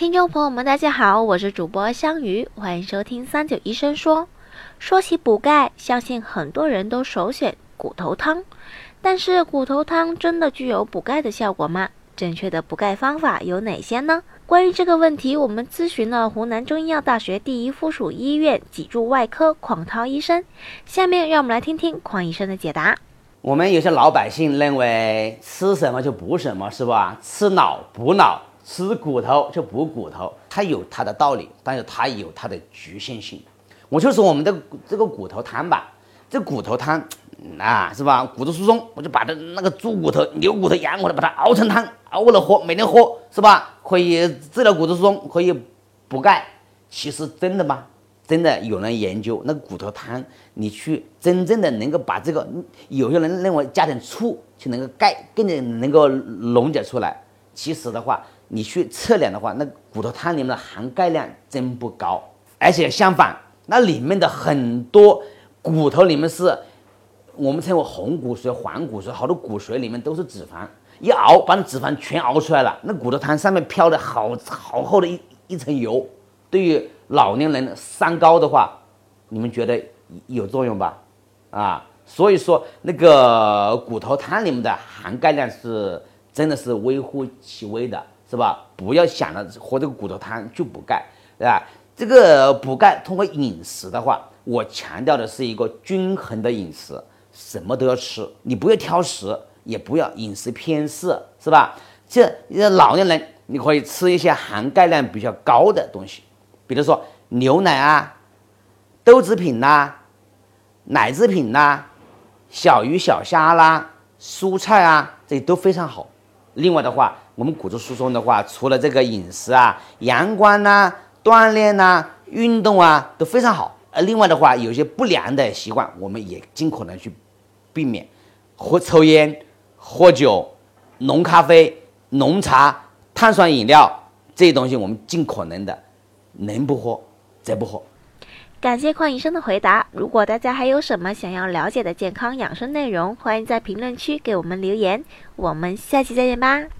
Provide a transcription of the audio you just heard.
听众朋友们，大家好，我是主播香鱼，欢迎收听三九医生说。说起补钙，相信很多人都首选骨头汤。但是骨头汤真的具有补钙的效果吗？正确的补钙方法有哪些呢？关于这个问题，我们咨询了湖南中医药大学第一附属医院脊柱外科邝涛医生。下面让我们来听听邝医生的解答。我们有些老百姓认为吃什么就补什么，是吧？吃脑补脑。吃骨头就补骨头，它有它的道理，但是它有它的局限性。我就说我们的这个骨头汤吧，这骨头汤啊，是吧？骨质疏松，我就把它那个猪骨头、牛骨头、羊骨头，把它熬成汤，熬了喝，每天喝，是吧？可以治疗骨质疏松，可以补钙。其实真的吗？真的有人研究那个骨头汤，你去真正的能够把这个，有些人认为加点醋就能够钙更能够溶解出来。其实的话。你去测量的话，那骨头汤里面的含钙量真不高，而且相反，那里面的很多骨头里面是我们称为红骨髓、黄骨髓，好多骨髓里面都是脂肪，一熬把那脂肪全熬出来了，那骨头汤上面飘的好好厚的一一层油，对于老年人三高的话，你们觉得有作用吧？啊，所以说那个骨头汤里面的含钙量是真的是微乎其微的。是吧？不要想着喝这个骨头汤去补钙，对吧？这个补钙通过饮食的话，我强调的是一个均衡的饮食，什么都要吃，你不要挑食，也不要饮食偏食，是吧？这老年人你可以吃一些含钙量比较高的东西，比如说牛奶啊、豆制品呐、奶制品呐、小鱼小虾啦、蔬菜啊，这都非常好。另外的话，我们骨质疏松的话，除了这个饮食啊、阳光呐、锻炼呐、运动啊都非常好。呃，另外的话，有些不良的习惯，我们也尽可能去避免，喝抽烟、喝酒、浓咖啡、浓茶、碳酸饮料这些东西，我们尽可能的能不喝则不喝。感谢邝医生的回答。如果大家还有什么想要了解的健康养生内容，欢迎在评论区给我们留言。我们下期再见吧。